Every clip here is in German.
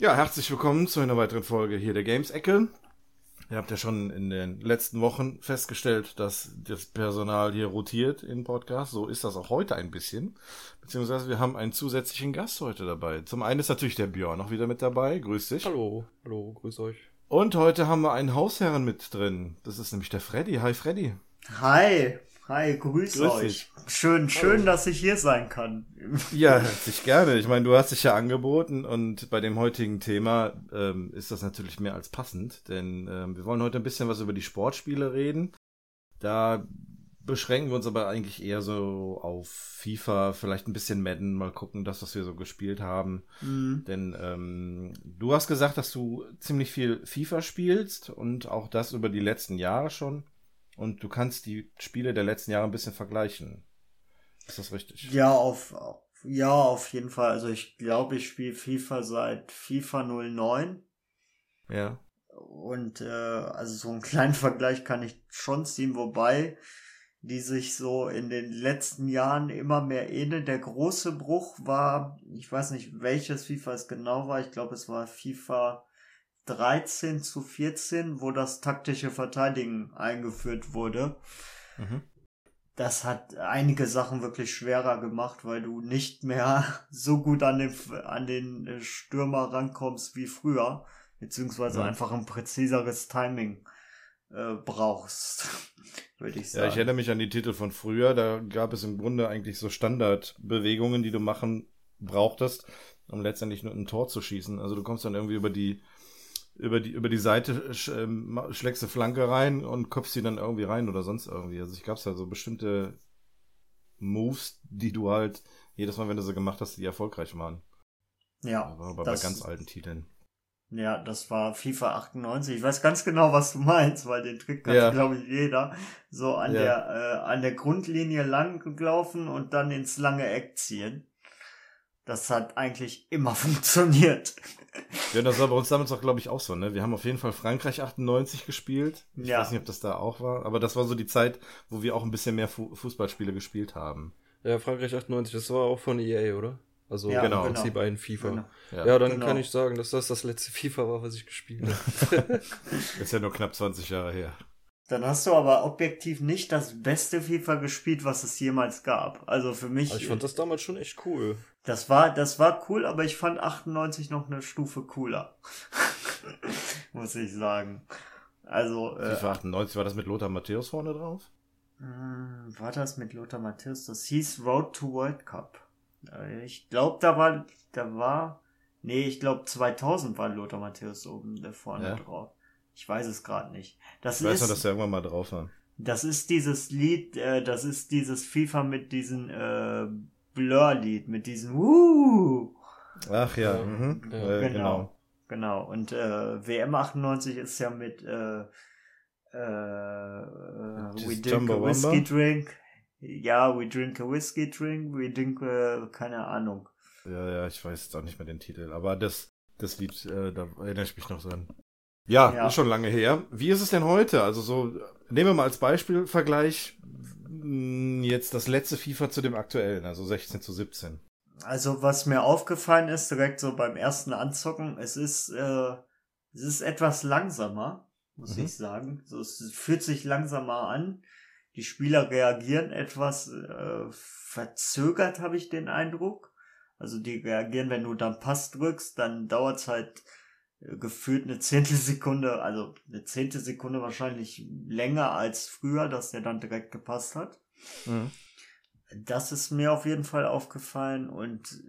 Ja, herzlich willkommen zu einer weiteren Folge hier der Games Ecke. Ihr habt ja schon in den letzten Wochen festgestellt, dass das Personal hier rotiert in Podcast. So ist das auch heute ein bisschen. Beziehungsweise wir haben einen zusätzlichen Gast heute dabei. Zum einen ist natürlich der Björn noch wieder mit dabei. Grüß dich. Hallo, hallo, grüß euch. Und heute haben wir einen Hausherren mit drin. Das ist nämlich der Freddy. Hi Freddy. Hi. Hi, grüß, grüß euch. Dich. Schön, schön, Hallo. dass ich hier sein kann. Ja, herzlich gerne. Ich meine, du hast dich ja angeboten und bei dem heutigen Thema ähm, ist das natürlich mehr als passend, denn ähm, wir wollen heute ein bisschen was über die Sportspiele reden. Da beschränken wir uns aber eigentlich eher so auf FIFA, vielleicht ein bisschen Madden, mal gucken, das, was wir so gespielt haben. Mhm. Denn ähm, du hast gesagt, dass du ziemlich viel FIFA spielst und auch das über die letzten Jahre schon und du kannst die Spiele der letzten Jahre ein bisschen vergleichen. Ist das richtig? Ja, auf, ja, auf jeden Fall. Also ich glaube, ich spiele FIFA seit FIFA 09. Ja. Und äh, also so einen kleinen Vergleich kann ich schon ziehen, wobei die sich so in den letzten Jahren immer mehr ähneln. Der große Bruch war, ich weiß nicht, welches FIFA es genau war, ich glaube, es war FIFA 13 zu 14, wo das taktische Verteidigen eingeführt wurde. Mhm. Das hat einige Sachen wirklich schwerer gemacht, weil du nicht mehr so gut an den, an den Stürmer rankommst wie früher, beziehungsweise ja. einfach ein präziseres Timing äh, brauchst, würde ich sagen. Ja, ich erinnere mich an die Titel von früher, da gab es im Grunde eigentlich so Standardbewegungen, die du machen brauchtest, um letztendlich nur ein Tor zu schießen. Also du kommst dann irgendwie über die über die, über die Seite sch, ähm, schlägst du Flanke rein und kopfst sie dann irgendwie rein oder sonst irgendwie. Also ich gab's da so bestimmte Moves, die du halt jedes Mal, wenn du sie gemacht hast, die erfolgreich waren. Ja. Aber das, bei ganz alten Titeln. Ja, das war FIFA 98. Ich weiß ganz genau, was du meinst, weil den Trick kann, ja. glaube ich, jeder. So an ja. der, äh, an der Grundlinie lang laufen und dann ins lange Eck ziehen. Das hat eigentlich immer funktioniert. Ja, das war bei uns damals auch, glaube ich, auch so, ne? Wir haben auf jeden Fall Frankreich 98 gespielt. Ich ja. weiß nicht, ob das da auch war, aber das war so die Zeit, wo wir auch ein bisschen mehr Fu Fußballspiele gespielt haben. Ja, Frankreich 98, das war auch von EA, oder? Also ja, genau. im Prinzip ein FIFA. Genau. Ja. ja, dann genau. kann ich sagen, dass das das letzte FIFA war, was ich gespielt habe. ist ja nur knapp 20 Jahre her. Dann hast du aber objektiv nicht das beste FIFA gespielt, was es jemals gab. Also für mich. Also ich fand das damals schon echt cool. Das war, das war cool, aber ich fand 98 noch eine Stufe cooler. Muss ich sagen. Also. Äh, FIFA 98 war das mit Lothar Matthäus vorne drauf? Äh, war das mit Lothar Matthäus? Das hieß Road to World Cup. Äh, ich glaube, da war, da war, nee, ich glaube 2000 war Lothar Matthäus oben da vorne ja. drauf. Ich weiß es gerade nicht. Das ich weiß ist, nur, dass wir irgendwann mal drauf waren. Das ist dieses Lied, äh, das ist dieses FIFA mit diesen äh, Blur-Lied, mit diesem Wuh. Ach ja, mhm. äh, genau. genau. Genau. Und äh, WM 98 ist ja mit äh, äh, We drink a whiskey drink. Ja, we drink a whiskey drink, we drink, äh, keine Ahnung. Ja, ja, ich weiß jetzt auch nicht mehr den Titel, aber das, das Lied, äh, da erinnere ich mich noch dran. Ja, ja, ist schon lange her. Wie ist es denn heute? Also so, nehmen wir mal als Beispiel Vergleich hm, jetzt das letzte FIFA zu dem aktuellen, also 16 zu 17. Also was mir aufgefallen ist, direkt so beim ersten Anzocken, es ist, äh, es ist etwas langsamer, muss mhm. ich sagen. So, es fühlt sich langsamer an. Die Spieler reagieren etwas äh, verzögert, habe ich den Eindruck. Also die reagieren, wenn du dann Pass drückst, dann dauert es halt gefühlt eine Zehntelsekunde, also eine zehnte Sekunde wahrscheinlich länger als früher, dass der dann direkt gepasst hat. Mhm. Das ist mir auf jeden Fall aufgefallen und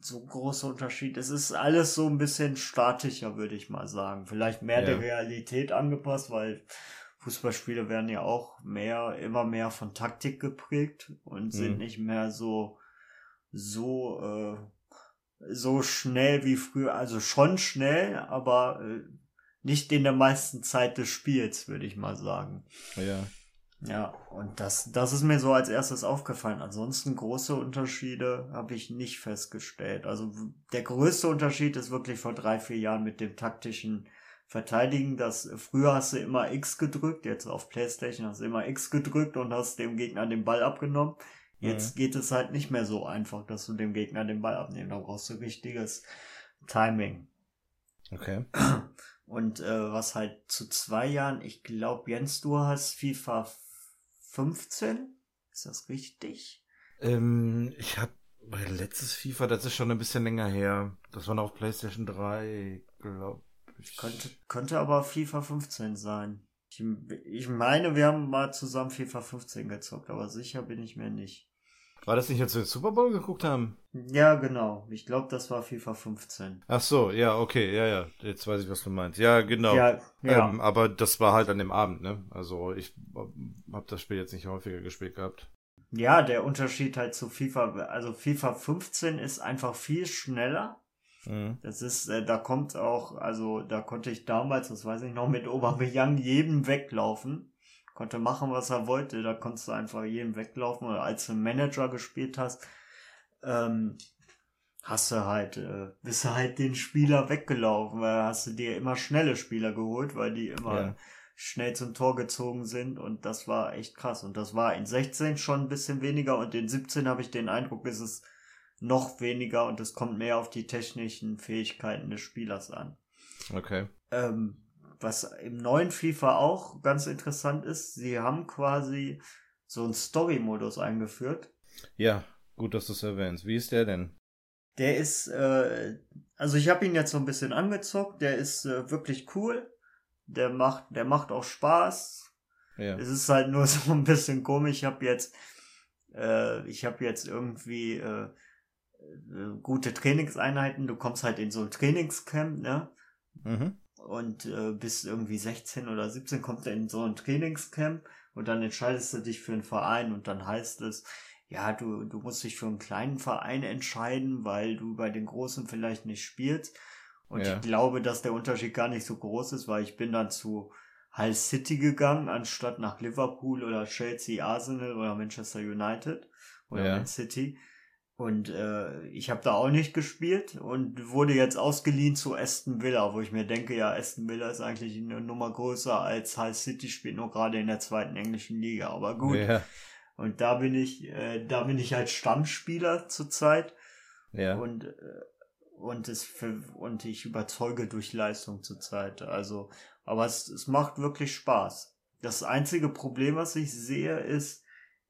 so großer Unterschied. Es ist alles so ein bisschen statischer, würde ich mal sagen. Vielleicht mehr ja. der Realität angepasst, weil Fußballspiele werden ja auch mehr, immer mehr von Taktik geprägt und sind mhm. nicht mehr so, so, äh, so schnell wie früher, also schon schnell, aber äh, nicht in der meisten Zeit des Spiels, würde ich mal sagen. Ja. Ja, und das, das ist mir so als erstes aufgefallen. Ansonsten große Unterschiede habe ich nicht festgestellt. Also der größte Unterschied ist wirklich vor drei, vier Jahren mit dem taktischen Verteidigen. Das früher hast du immer X gedrückt, jetzt auf PlayStation hast du immer X gedrückt und hast dem Gegner den Ball abgenommen. Jetzt mhm. geht es halt nicht mehr so einfach, dass du dem Gegner den Ball abnimmst. Da brauchst du richtiges Timing. Okay. Und äh, was halt zu zwei Jahren, ich glaube, Jens, du hast FIFA 15? Ist das richtig? Ähm, ich habe mein letztes FIFA, das ist schon ein bisschen länger her. Das war noch auf PlayStation 3, glaube ich. Könnte, könnte aber FIFA 15 sein. Ich, ich meine, wir haben mal zusammen FIFA 15 gezockt, aber sicher bin ich mir nicht. War das nicht, als wir den Super Bowl geguckt haben? Ja, genau. Ich glaube, das war FIFA 15. Ach so, ja, okay, ja, ja. Jetzt weiß ich, was du meinst. Ja, genau. Ja, ja. Ähm, aber das war halt an dem Abend, ne? Also ich habe das Spiel jetzt nicht häufiger gespielt gehabt. Ja, der Unterschied halt zu FIFA, also FIFA 15 ist einfach viel schneller. Mhm. Das ist, äh, da kommt auch, also da konnte ich damals, das weiß ich noch, mit Aubameyang jedem weglaufen konnte machen, was er wollte. Da konntest du einfach jedem weglaufen. Oder als du Manager gespielt hast, ähm, hast du halt, äh, bist du halt den Spieler weggelaufen, weil hast du dir immer schnelle Spieler geholt, weil die immer ja. schnell zum Tor gezogen sind und das war echt krass. Und das war in 16 schon ein bisschen weniger und in 17 habe ich den Eindruck, ist es noch weniger und es kommt mehr auf die technischen Fähigkeiten des Spielers an. Okay. Ähm, was im neuen FIFA auch ganz interessant ist, sie haben quasi so einen Story-Modus eingeführt. Ja, gut, dass du es erwähnst. Wie ist der denn? Der ist, äh, also ich habe ihn jetzt so ein bisschen angezockt, der ist äh, wirklich cool. Der macht, der macht auch Spaß. Ja. Es ist halt nur so ein bisschen komisch. Ich habe jetzt, äh, ich habe jetzt irgendwie äh, äh, gute Trainingseinheiten. Du kommst halt in so ein Trainingscamp, ne? Mhm und äh, bis irgendwie 16 oder 17 kommt er in so ein Trainingscamp und dann entscheidest du dich für einen Verein und dann heißt es, ja, du, du musst dich für einen kleinen Verein entscheiden, weil du bei den Großen vielleicht nicht spielst. Und ja. ich glaube, dass der Unterschied gar nicht so groß ist, weil ich bin dann zu Hull City gegangen, anstatt nach Liverpool oder Chelsea, Arsenal oder Manchester United oder ja. Man City. Und äh, ich habe da auch nicht gespielt und wurde jetzt ausgeliehen zu Aston Villa, wo ich mir denke, ja, Aston Villa ist eigentlich eine Nummer größer als Hull City, spielt nur gerade in der zweiten englischen Liga. Aber gut. Ja. Und da bin ich, äh, da bin ich als Stammspieler zurzeit. Ja. Und äh, und es für, und ich überzeuge durch Leistung zurzeit. Also, aber es, es macht wirklich Spaß. Das einzige Problem, was ich sehe, ist,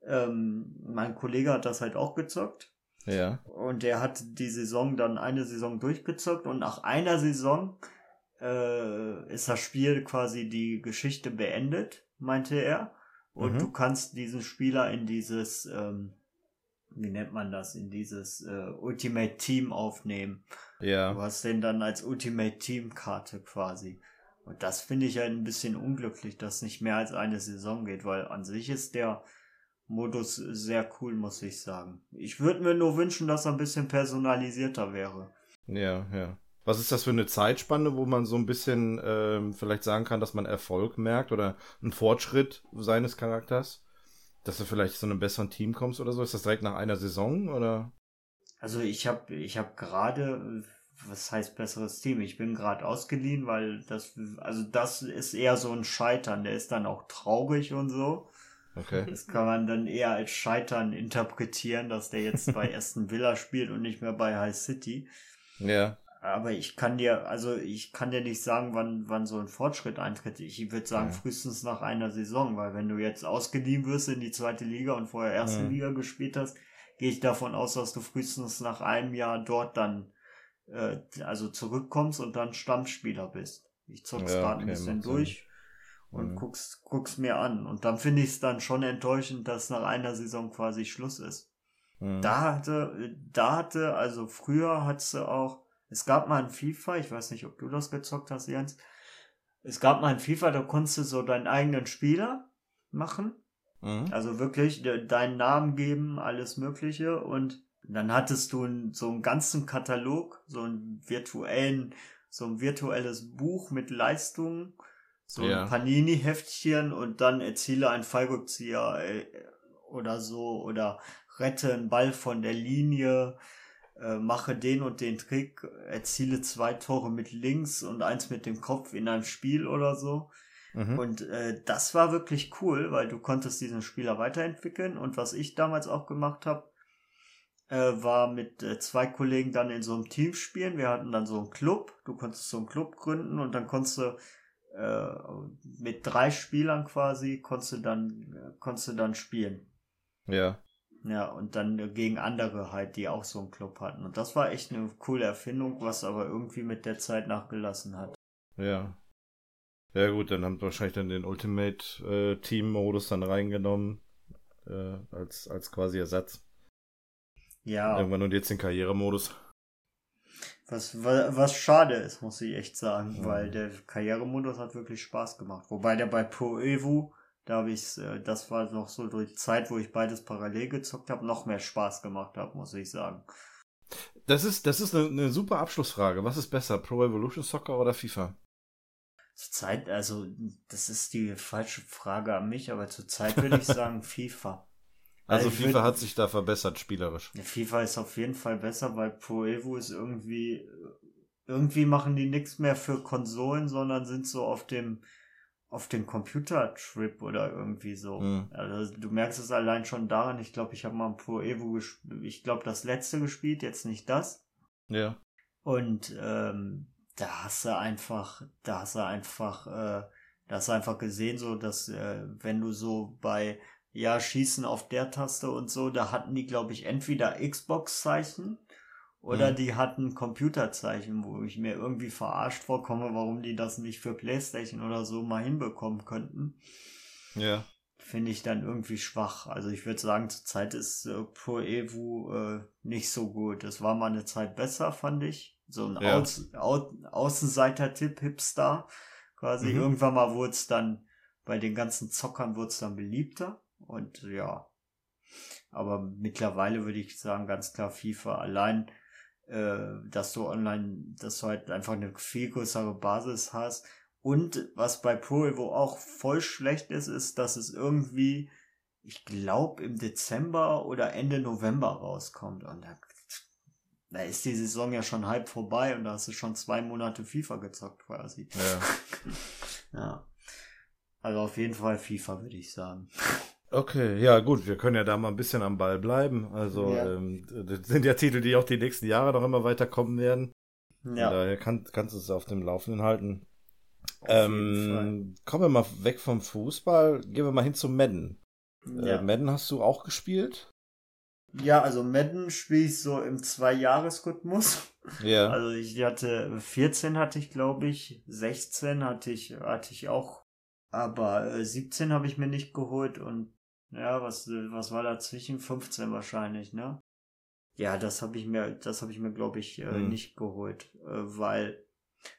ähm, mein Kollege hat das halt auch gezockt ja. Und er hat die Saison dann eine Saison durchgezockt und nach einer Saison äh, ist das Spiel quasi die Geschichte beendet, meinte er. Und mhm. du kannst diesen Spieler in dieses, ähm, wie nennt man das, in dieses äh, Ultimate Team aufnehmen. Ja. Du hast den dann als Ultimate Team Karte quasi. Und das finde ich halt ein bisschen unglücklich, dass nicht mehr als eine Saison geht, weil an sich ist der Modus sehr cool, muss ich sagen. Ich würde mir nur wünschen, dass er ein bisschen personalisierter wäre. Ja, ja. Was ist das für eine Zeitspanne, wo man so ein bisschen ähm, vielleicht sagen kann, dass man Erfolg merkt oder einen Fortschritt seines Charakters? Dass du vielleicht zu einem besseren Team kommst oder so? Ist das direkt nach einer Saison oder? Also ich habe ich hab gerade, was heißt besseres Team? Ich bin gerade ausgeliehen, weil das, also das ist eher so ein Scheitern. Der ist dann auch traurig und so. Okay. Das kann man dann eher als Scheitern interpretieren, dass der jetzt bei Aston Villa spielt und nicht mehr bei High City. Ja. Aber ich kann dir, also ich kann dir nicht sagen, wann, wann so ein Fortschritt eintritt. Ich würde sagen, ja. frühestens nach einer Saison, weil wenn du jetzt ausgeliehen wirst in die zweite Liga und vorher erste ja. Liga gespielt hast, gehe ich davon aus, dass du frühestens nach einem Jahr dort dann äh, also zurückkommst und dann Stammspieler bist. Ich zock's ja, gerade okay, ein bisschen durch und mhm. guck's, guck's mir an. Und dann finde ich es dann schon enttäuschend, dass nach einer Saison quasi Schluss ist. Mhm. Da hatte, da hatte, also früher hat's auch, es gab mal ein FIFA, ich weiß nicht, ob du das gezockt hast, Jens. Es gab mal ein FIFA, da konntest du so deinen eigenen Spieler machen. Mhm. Also wirklich deinen Namen geben, alles Mögliche. Und dann hattest du so einen ganzen Katalog, so einen virtuellen, so ein virtuelles Buch mit Leistungen So ja. ein Panini-Heftchen und dann erziele einen Fallrückzieher äh, oder so oder rette einen Ball von der Linie, äh, mache den und den Trick, erziele zwei Tore mit links und eins mit dem Kopf in einem Spiel oder so. Mhm. Und äh, das war wirklich cool, weil du konntest diesen Spieler weiterentwickeln. Und was ich damals auch gemacht habe, äh, war mit äh, zwei Kollegen dann in so einem Team spielen. Wir hatten dann so einen Club. Du konntest so einen Club gründen und dann konntest du äh, mit drei Spielern quasi konntest du dann konntest du dann spielen. Ja. Ja, und dann gegen andere halt, die auch so einen Club hatten. Und das war echt eine coole Erfindung, was aber irgendwie mit der Zeit nachgelassen hat. Ja. Ja gut, dann haben sie wahrscheinlich dann den Ultimate äh, Team Modus dann reingenommen äh, als als quasi Ersatz. Ja. Irgendwann und jetzt den Karrieremodus. Was, was, schade ist, muss ich echt sagen, mhm. weil der Karrieremodus hat wirklich Spaß gemacht. Wobei der bei Pro Evo da habe ich, äh, das war noch so die Zeit, wo ich beides parallel gezockt habe, noch mehr Spaß gemacht habe, muss ich sagen. Das ist, das ist eine, eine super Abschlussfrage. Was ist besser, Pro Evolution Soccer oder FIFA? Zurzeit, also das ist die falsche Frage an mich, aber zurzeit würde ich sagen FIFA. Also, also FIFA hat sich da verbessert spielerisch. FIFA ist auf jeden Fall besser, weil Pro Evo ist irgendwie irgendwie machen die nichts mehr für Konsolen, sondern sind so auf dem auf den Computertrip oder irgendwie so. Mhm. Also du merkst es allein schon daran, ich glaube, ich habe mal ein Pro Evo gespielt, ich glaube das letzte gespielt, jetzt nicht das. Ja. Und ähm, da hast du einfach, da hast du einfach, äh, da hast du einfach gesehen, so dass äh, wenn du so bei ja, schießen auf der Taste und so, da hatten die, glaube ich, entweder Xbox-Zeichen oder mhm. die hatten Computerzeichen, wo ich mir irgendwie verarscht vorkomme, warum die das nicht für Playstation oder so mal hinbekommen könnten. Ja. Finde ich dann irgendwie schwach. Also ich würde sagen, zurzeit ist äh, Pro Evo äh, nicht so gut. Es war mal eine Zeit besser, fand ich. So ein ja. Aus, Au Außenseiter-Tipp, Hipster. Quasi. Mhm. Irgendwann mal wurde es dann, bei den ganzen Zockern wurde es dann beliebter. Und ja. Aber mittlerweile würde ich sagen, ganz klar FIFA. Allein äh, dass du online, dass du halt einfach eine viel größere Basis hast. Und was bei Pro Evo auch voll schlecht ist, ist, dass es irgendwie, ich glaube, im Dezember oder Ende November rauskommt. Und da, da ist die Saison ja schon halb vorbei und da hast du schon zwei Monate FIFA gezockt quasi. Ja. ja. Also auf jeden Fall FIFA, würde ich sagen. Okay, ja gut, wir können ja da mal ein bisschen am Ball bleiben. Also ja. ähm, das sind ja Titel, die auch die nächsten Jahre noch immer weiterkommen werden. Ja. daher kann, kannst du es auf dem Laufenden halten. Ähm, kommen wir mal weg vom Fußball, gehen wir mal hin zum Madden. Äh, ja. Äh, Madden hast du auch gespielt? Ja, also Madden spiele ich so im Zwei-Jahres-Rhythmus. Ja. Also ich hatte 14 hatte ich, glaube ich, 16 hatte ich, hatte ich auch, aber äh, 17 habe ich mir nicht geholt und ja, was, was war dazwischen? 15 wahrscheinlich, ne? Ja, das habe ich mir, das habe ich mir, glaube ich, äh, hm. nicht geholt, äh, weil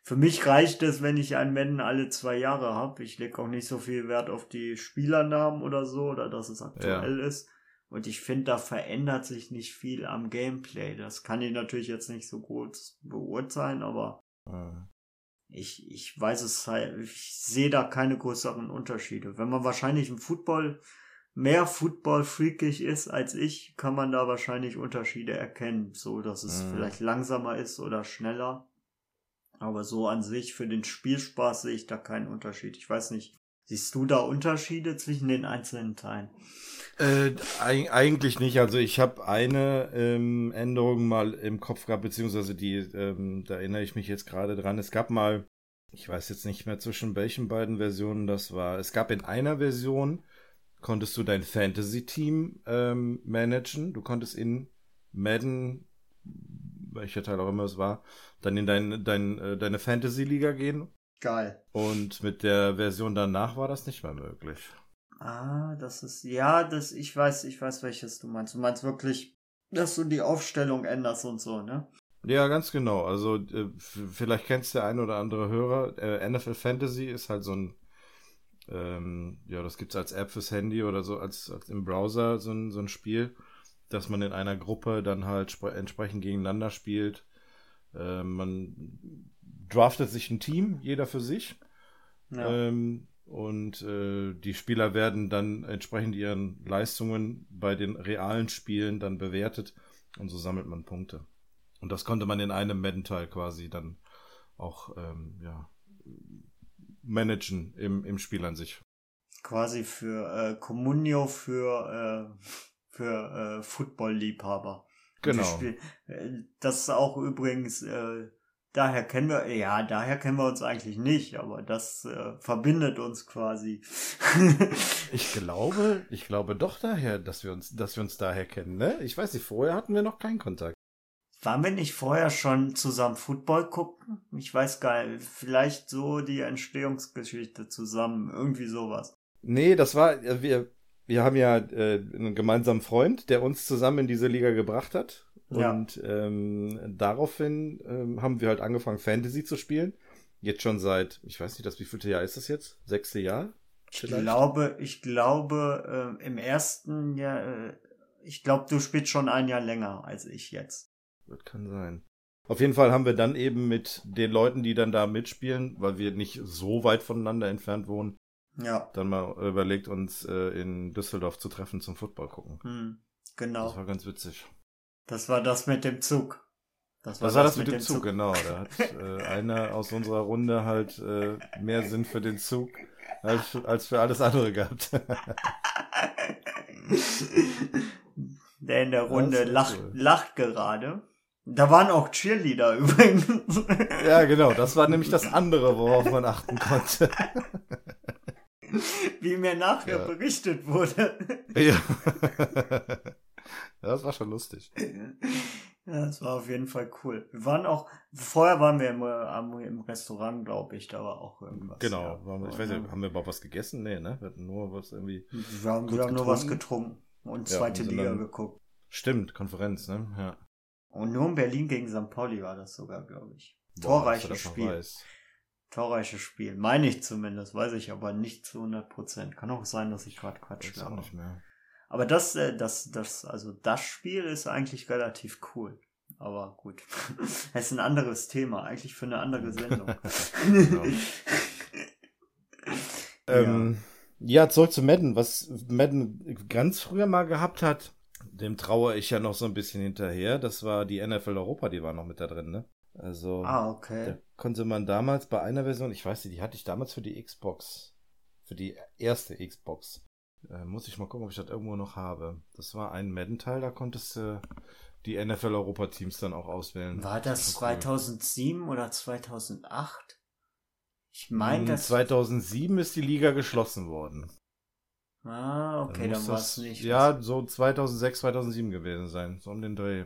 für mich reicht es, wenn ich einen Madden alle zwei Jahre habe. Ich lege auch nicht so viel Wert auf die Spielernamen oder so, oder dass es aktuell ja. ist. Und ich finde, da verändert sich nicht viel am Gameplay. Das kann ich natürlich jetzt nicht so gut beurteilen, aber mhm. ich, ich weiß es halt, ich sehe da keine größeren Unterschiede. Wenn man wahrscheinlich im Football mehr Football-freakig ist als ich, kann man da wahrscheinlich Unterschiede erkennen, so dass es mhm. vielleicht langsamer ist oder schneller. Aber so an sich für den Spielspaß sehe ich da keinen Unterschied. Ich weiß nicht, siehst du da Unterschiede zwischen den einzelnen Teilen? Äh, eigentlich nicht. Also ich habe eine ähm, Änderung mal im Kopf gehabt, beziehungsweise die, ähm, da erinnere ich mich jetzt gerade dran. Es gab mal, ich weiß jetzt nicht mehr zwischen welchen beiden Versionen das war. Es gab in einer Version konntest du dein Fantasy-Team ähm, managen. Du konntest in Madden, welcher Teil auch immer es war, dann in dein, dein, äh, deine Fantasy-Liga gehen. Geil. Und mit der Version danach war das nicht mehr möglich. Ah, das ist, ja, das, ich weiß, ich weiß, welches du meinst. Du meinst wirklich, dass du die Aufstellung änderst und so, ne? Ja, ganz genau. Also, äh, vielleicht kennst der ein oder andere Hörer. Äh, NFL Fantasy ist halt so ein ähm, ja, das gibt's als App fürs Handy oder so, als, als im Browser so ein, so ein Spiel, dass man in einer Gruppe dann halt entsprechend gegeneinander spielt. Äh, man draftet sich ein Team, jeder für sich. Ja. Ähm, und äh, die Spieler werden dann entsprechend ihren Leistungen bei den realen Spielen dann bewertet und so sammelt man Punkte. Und das konnte man in einem Madden-Teil quasi dann auch ähm, ja, managen im, im Spiel an sich. Quasi für äh, Communio für, äh, für äh, Football-Liebhaber. Genau. Äh, das ist auch übrigens äh, daher kennen wir, ja, daher kennen wir uns eigentlich nicht, aber das äh, verbindet uns quasi. ich glaube, ich glaube doch daher, dass wir uns, dass wir uns daher kennen, ne? Ich weiß nicht, vorher hatten wir noch keinen Kontakt. Waren wir nicht vorher schon zusammen Football gucken? Ich weiß gar nicht, vielleicht so die Entstehungsgeschichte zusammen, irgendwie sowas. Nee, das war, wir, wir haben ja äh, einen gemeinsamen Freund, der uns zusammen in diese Liga gebracht hat. Und ja. ähm, daraufhin ähm, haben wir halt angefangen, Fantasy zu spielen. Jetzt schon seit, ich weiß nicht, das wievielte Jahr ist das jetzt? Sechste Jahr? Ich glaube, ich glaube, äh, im ersten Jahr, äh, ich glaube, du spielst schon ein Jahr länger als ich jetzt. Das kann sein. Auf jeden Fall haben wir dann eben mit den Leuten, die dann da mitspielen, weil wir nicht so weit voneinander entfernt wohnen, ja. dann mal überlegt, uns äh, in Düsseldorf zu treffen zum Football gucken. Hm, genau. Das war ganz witzig. Das war das mit dem Zug. Das war das, war das, das mit, mit, dem Zug, Zug. genau. Da hat äh, einer aus unserer Runde halt äh, mehr Sinn für den Zug als, als für alles andere gehabt. Der in der Runde lacht, cool. lacht gerade. Da waren auch Cheerleader übrigens. Ja, genau. Das war nämlich das andere, worauf man achten konnte. Wie mir nachher ja. berichtet wurde. Ja. Das war schon lustig. Ja, das war auf jeden Fall cool. Wir waren auch, vorher waren wir im, im Restaurant, glaube ich, da war auch irgendwas. Genau, ja. wir, ich weiß nicht, haben wir überhaupt was gegessen? Nee, ne? Wir hatten nur was irgendwie. Wir haben, wir haben nur was getrunken und zweite ja, Liga geguckt. Stimmt, Konferenz, ne? Ja. Und nur in Berlin gegen St. Pauli war das sogar, glaube ich. Torreiches Spiel. Torreiches Spiel. Meine ich zumindest, weiß ich aber nicht zu 100 Prozent. Kann auch sein, dass ich gerade Quatsch glaube. nicht mehr. Aber das, äh, das, das, also das Spiel ist eigentlich relativ cool. Aber gut. Es ist ein anderes Thema, eigentlich für eine andere Sendung. genau. ähm, ja, zurück zu Madden. Was Madden ganz früher mal gehabt hat, dem traue ich ja noch so ein bisschen hinterher. Das war die NFL Europa, die war noch mit da drin, ne? Also, ah, okay. da konnte man damals bei einer Version, ich weiß nicht, die hatte ich damals für die Xbox, für die erste Xbox. Äh, muss ich mal gucken, ob ich das irgendwo noch habe. Das war ein Madden-Teil, da konntest du die NFL-Europa-Teams dann auch auswählen. War das, das 2007 oder 2008? Ich meine, hm, das. 2007 ist die Liga geschlossen worden. Ah, okay, dann, dann war es nicht. Ja, so 2006, 2007 gewesen sein. So um den Dreh.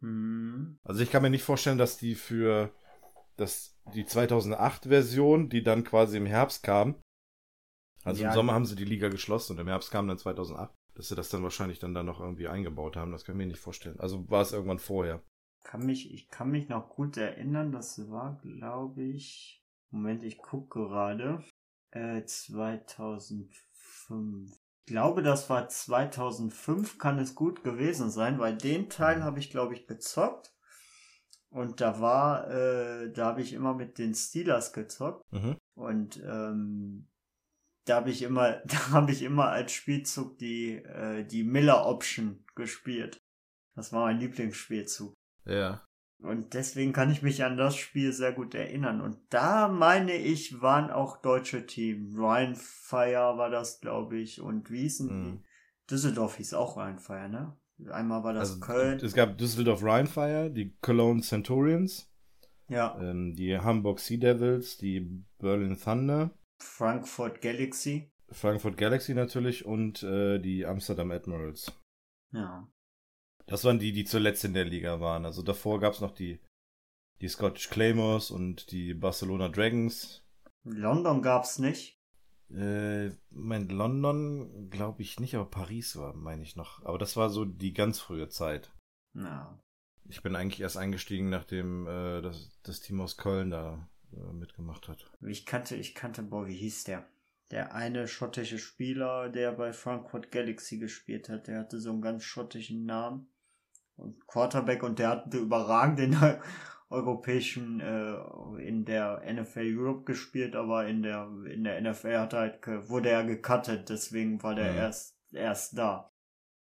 Hm. Also ich kann mir nicht vorstellen, dass die für das, die 2008-Version, die dann quasi im Herbst kam, also ja, im Sommer haben sie die Liga geschlossen und im Herbst kam dann 2008, dass sie das dann wahrscheinlich dann da noch irgendwie eingebaut haben. Das kann ich mir nicht vorstellen. Also war es irgendwann vorher. Kann mich, ich kann mich noch gut erinnern, das war, glaube ich, Moment, ich gucke gerade, äh, 2005. Ich glaube, das war 2005, kann es gut gewesen sein, weil den Teil mhm. habe ich, glaube ich, gezockt. Und da war, äh, da habe ich immer mit den Steelers gezockt. Mhm. Und ähm, da habe ich immer, da habe ich immer als Spielzug die, äh, die Miller Option gespielt. Das war mein Lieblingsspielzug. Ja. Und deswegen kann ich mich an das Spiel sehr gut erinnern. Und da meine ich, waren auch deutsche Teams. Ryan Fire war das, glaube ich. Und wie hießen mhm. die? Düsseldorf hieß auch Ryan Fire, ne? Einmal war das also, Köln. Es gab Düsseldorf Ryan Fire, die Cologne Centurions. Ja. Ähm, die Hamburg Sea Devils, die Berlin Thunder. Frankfurt Galaxy. Frankfurt Galaxy natürlich und äh, die Amsterdam Admirals. Ja. Das waren die, die zuletzt in der Liga waren. Also davor gab es noch die, die Scottish Claymores und die Barcelona Dragons. London gab's nicht. Äh, mein London glaube ich nicht, aber Paris war, meine ich noch. Aber das war so die ganz frühe Zeit. Ja. Ich bin eigentlich erst eingestiegen, nachdem äh, das, das Team aus Köln da äh, mitgemacht hat. Ich kannte, ich kannte, boah, wie hieß der? Der eine schottische Spieler, der bei Frankfurt Galaxy gespielt hat, der hatte so einen ganz schottischen Namen. Und Quarterback und der hatte überragend in der europäischen, äh, in der NFL Europe gespielt, aber in der, in der NFL hat er halt, wurde er gecuttet, deswegen war der mhm. erst, erst da.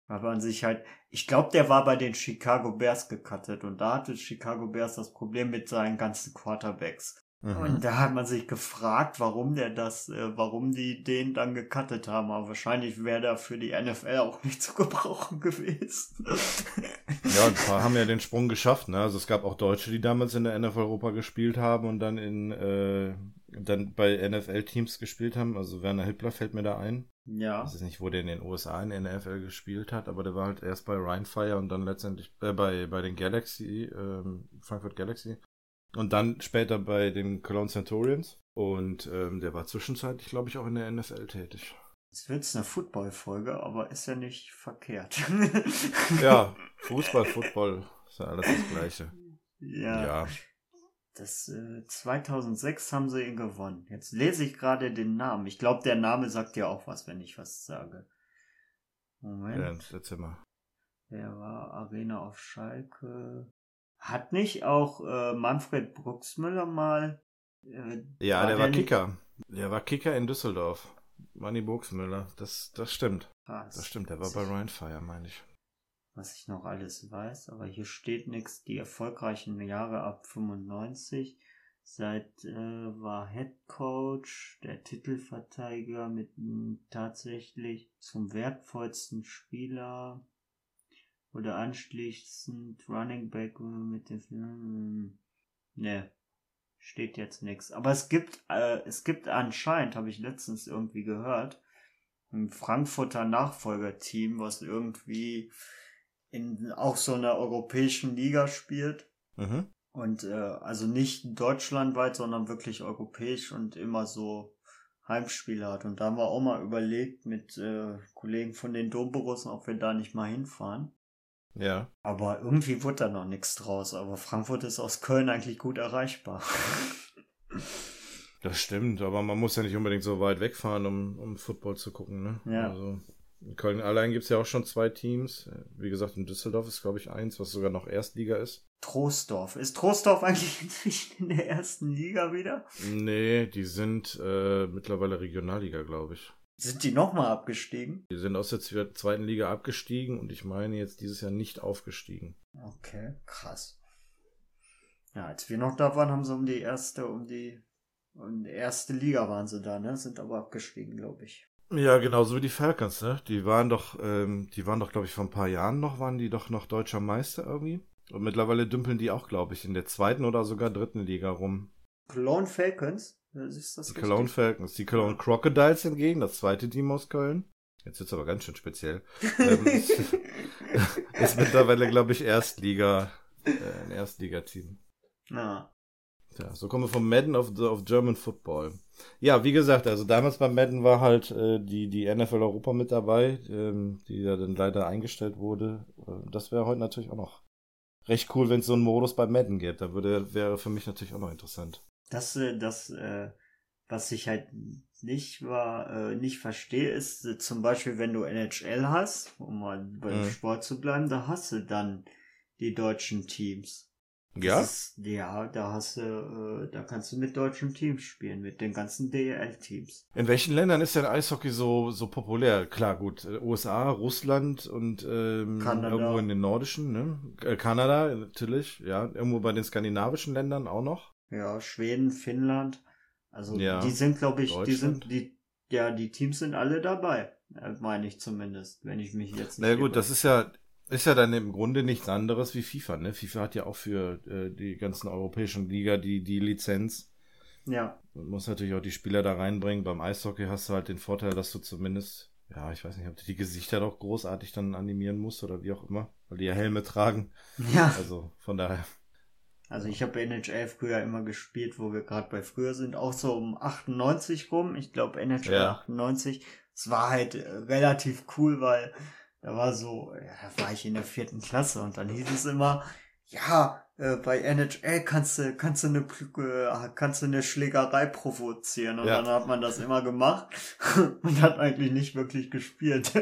Weil man sich halt, ich glaube, der war bei den Chicago Bears gecuttet und da hatte Chicago Bears das Problem mit seinen ganzen Quarterbacks. Mhm. Und da hat man sich gefragt, warum der das, äh, warum die den dann gecuttet haben. Aber wahrscheinlich wäre der für die NFL auch nicht zu gebrauchen gewesen. ja, ein paar haben ja den Sprung geschafft. Ne? Also es gab auch Deutsche, die damals in der NFL Europa gespielt haben und dann in äh, dann bei NFL-Teams gespielt haben. Also Werner Hippler fällt mir da ein. Ja. Ich weiß nicht, wo der in den USA in der NFL gespielt hat, aber der war halt erst bei Rheinfire und dann letztendlich äh, bei, bei den Galaxy, ähm, Frankfurt Galaxy. Und dann später bei den Cologne Centurions. Und ähm, der war zwischenzeitlich, glaube ich, auch in der NFL tätig. Jetzt wird es eine Football-Folge, aber ist ja nicht verkehrt. ja, Fußball, Football, ist ja alles das Gleiche. Ja. ja. Das äh, 2006 haben sie ihn gewonnen. Jetzt lese ich gerade den Namen. Ich glaube, der Name sagt ja auch was, wenn ich was sage. Moment. Ja, erzähl mal. Der war Arena auf Schalke. Hat nicht auch äh, Manfred Brucksmüller mal. Äh, ja, war der, der war Kicker. Der war Kicker in Düsseldorf. Manny Brucksmüller. Das, das stimmt. Krass. Das stimmt, der war bei Ryan Fire, meine ich. Was ich noch alles weiß, aber hier steht nichts. Die erfolgreichen Jahre ab 95. Seit äh, war Head Coach, der Titelverteidiger mit tatsächlich zum wertvollsten Spieler oder anschließend Running Back mit dem ne steht jetzt nichts. Aber es gibt äh, es gibt anscheinend, habe ich letztens irgendwie gehört, ein Frankfurter Nachfolgerteam, was irgendwie in auch so einer europäischen Liga spielt. Mhm. Und äh, also nicht deutschlandweit, sondern wirklich europäisch und immer so Heimspiele hat. Und da haben wir auch mal überlegt mit äh, Kollegen von den Domborussen, ob wir da nicht mal hinfahren. Ja. Aber irgendwie wurde da noch nichts draus. Aber Frankfurt ist aus Köln eigentlich gut erreichbar. Das stimmt, aber man muss ja nicht unbedingt so weit wegfahren, um, um Football zu gucken. Ne? Ja. Also, in Köln allein gibt es ja auch schon zwei Teams. Wie gesagt, in Düsseldorf ist, glaube ich, eins, was sogar noch Erstliga ist. Troisdorf. Ist Troisdorf eigentlich inzwischen in der ersten Liga wieder? Nee, die sind äh, mittlerweile Regionalliga, glaube ich. Sind die nochmal abgestiegen? Die sind aus der zweiten Liga abgestiegen und ich meine jetzt dieses Jahr nicht aufgestiegen. Okay, krass. Ja, als wir noch da waren, haben sie um die erste, um die, um die erste Liga waren sie da, ne? Sind aber abgestiegen, glaube ich. Ja, genauso wie die Falcons, ne? Die waren doch, ähm, die waren doch, glaube ich, vor ein paar Jahren noch, waren die doch noch deutscher Meister irgendwie. Und mittlerweile dümpeln die auch, glaube ich, in der zweiten oder sogar dritten Liga rum. Cologne Falcons? Ist das die richtig? Cologne Falcons, die Cologne Crocodiles hingegen, das zweite Team aus Köln. Jetzt wird's aber ganz schön speziell. ähm, ist, ist, mittlerweile, glaube ich, Erstliga, äh, ein Erstligateam. Ja. Ja, so kommen wir vom Madden of, the, of German Football. Ja, wie gesagt, also damals beim Madden war halt äh, die, die NFL Europa mit dabei, ähm, die ja dann leider eingestellt wurde. Äh, das wäre heute natürlich auch noch recht cool, wenn es so einen Modus bei Madden gäbe. Da würde, wäre für mich natürlich auch noch interessant. Das, äh, das, äh, was ich halt nicht war, äh, nicht verstehe, ist äh, zum Beispiel, wenn du NHL hast, um mal beim mhm. Sport zu bleiben, da hast du dann die deutschen Teams. Ja? Ist, ja, da hast du, äh, da kannst du mit deutschen Teams spielen, mit den ganzen DEL-Teams. In welchen Ländern ist denn Eishockey so, so populär? Klar, gut, äh, USA, Russland und ähm, irgendwo in den nordischen, ne? Kanada natürlich, ja, irgendwo bei den skandinavischen Ländern auch noch. Ja, Schweden, Finnland. Also ja, die sind, glaube ich, die sind, die, ja, die Teams sind alle dabei, äh, meine ich zumindest, wenn ich mich jetzt. Na gut, das ist ja, ist ja dann im Grunde nichts anderes wie FIFA, ne? FIFA hat ja auch für äh, die ganzen europäischen Liga die, die Lizenz. Ja. Und muss natürlich auch die Spieler da reinbringen. Beim Eishockey hast du halt den Vorteil, dass du zumindest, ja, ich weiß nicht, ob du die Gesichter doch großartig dann animieren musst oder wie auch immer, weil die ja Helme tragen. Ja. Also von daher. Also ich habe NHL früher immer gespielt, wo wir gerade bei früher sind, auch so um 98 rum. Ich glaube NHL ja. 98. Es war halt äh, relativ cool, weil da war so, ja, da war ich in der vierten Klasse und dann hieß es immer, ja, äh, bei NHL kannst du, kannst du eine, äh, kannst du eine Schlägerei provozieren. Und ja. dann hat man das immer gemacht und hat eigentlich nicht wirklich gespielt.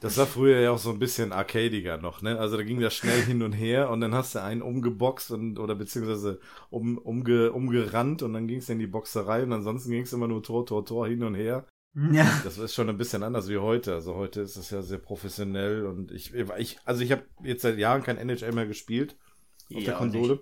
Das war früher ja auch so ein bisschen arcadiger noch, ne? Also da ging das schnell hin und her und dann hast du einen umgeboxt und oder beziehungsweise um, umge, umgerannt und dann ging es in die Boxerei und ansonsten ging es immer nur Tor, Tor, Tor hin und her. Ja. Das ist schon ein bisschen anders wie heute. Also heute ist es ja sehr professionell und ich, ich also ich habe jetzt seit Jahren kein NHL mehr gespielt auf ja, der Konsole.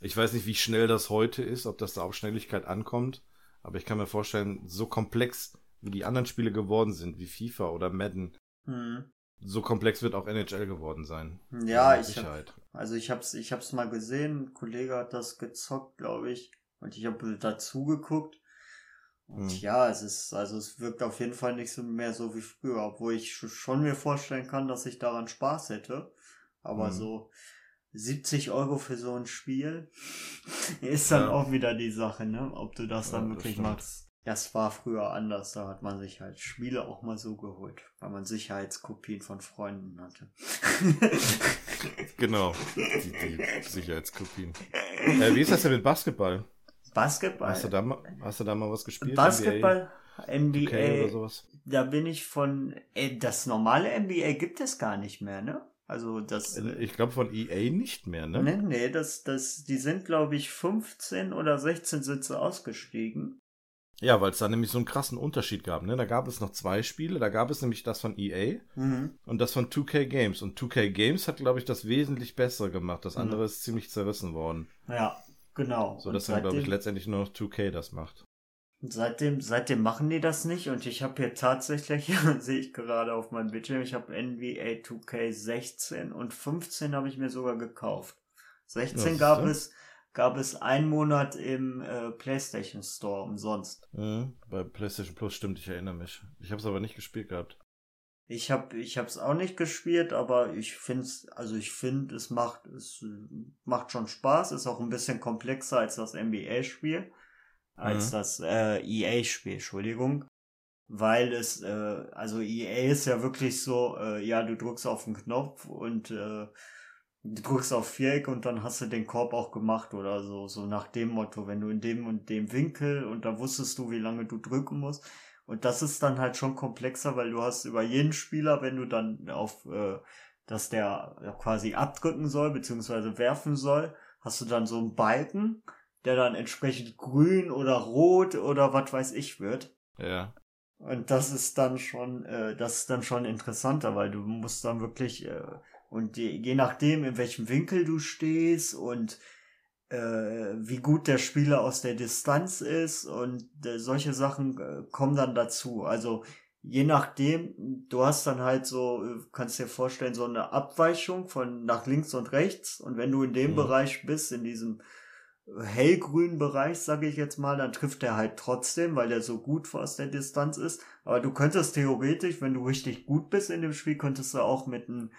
Ich weiß nicht, wie schnell das heute ist, ob das da auf Schnelligkeit ankommt, aber ich kann mir vorstellen, so komplex wie die anderen Spiele geworden sind, wie FIFA oder Madden, hm. so komplex wird auch NHL geworden sein. Ja, ich hab, also ich hab's, ich hab's mal gesehen, ein Kollege hat das gezockt, glaube ich, und ich habe dazu geguckt. Und hm. ja, es ist, also es wirkt auf jeden Fall nicht so mehr so wie früher, obwohl ich schon mir vorstellen kann, dass ich daran Spaß hätte. Aber hm. so 70 Euro für so ein Spiel ist dann ja. auch wieder die Sache, ne? Ob du das dann ja, wirklich machst. Das war früher anders, da hat man sich halt Spiele auch mal so geholt, weil man Sicherheitskopien von Freunden hatte. genau, die, die Sicherheitskopien. Äh, wie ist das denn mit Basketball? Basketball? Hast du da mal, hast du da mal was gespielt? Basketball, NBA, NBA oder sowas? da bin ich von, ey, das normale NBA gibt es gar nicht mehr, ne? Also das. Äh, ich glaube von EA nicht mehr, ne? Nee, nee, das, das, die sind, glaube ich, 15 oder 16 Sitze ausgestiegen. Ja, weil es da nämlich so einen krassen Unterschied gab. Ne? Da gab es noch zwei Spiele. Da gab es nämlich das von EA mhm. und das von 2K Games. Und 2K Games hat, glaube ich, das wesentlich bessere gemacht. Das mhm. andere ist ziemlich zerrissen worden. Ja, genau. So dass dann, glaube ich, letztendlich nur noch 2K das macht. Seitdem, seitdem machen die das nicht und ich habe hier tatsächlich, sehe ich gerade auf meinem Bildschirm, ich habe NBA 2K 16 und 15 habe ich mir sogar gekauft. 16 gab es gab es einen Monat im äh, PlayStation Store umsonst. Mhm, bei PlayStation Plus stimmt, ich erinnere mich. Ich habe es aber nicht gespielt gehabt. Ich habe ich hab's auch nicht gespielt, aber ich finde also ich finde, es macht es macht schon Spaß, ist auch ein bisschen komplexer als das NBA Spiel, als mhm. das äh, EA Spiel, Entschuldigung, weil es äh, also EA ist ja wirklich so, äh, ja, du drückst auf den Knopf und äh, du drückst auf Viereck und dann hast du den Korb auch gemacht oder so, so nach dem Motto, wenn du in dem und dem Winkel und da wusstest du, wie lange du drücken musst. Und das ist dann halt schon komplexer, weil du hast über jeden Spieler, wenn du dann auf, äh, dass der quasi abdrücken soll, beziehungsweise werfen soll, hast du dann so einen Balken, der dann entsprechend grün oder rot oder was weiß ich wird. Ja. Und das ist dann schon, äh, das ist dann schon interessanter, weil du musst dann wirklich äh, und je nachdem, in welchem Winkel du stehst und äh, wie gut der Spieler aus der Distanz ist und äh, solche Sachen äh, kommen dann dazu. Also je nachdem, du hast dann halt so, äh, kannst dir vorstellen, so eine Abweichung von nach links und rechts. Und wenn du in dem mhm. Bereich bist, in diesem hellgrünen Bereich, sage ich jetzt mal, dann trifft er halt trotzdem, weil der so gut aus der Distanz ist. Aber du könntest theoretisch, wenn du richtig gut bist in dem Spiel, könntest du auch mit einem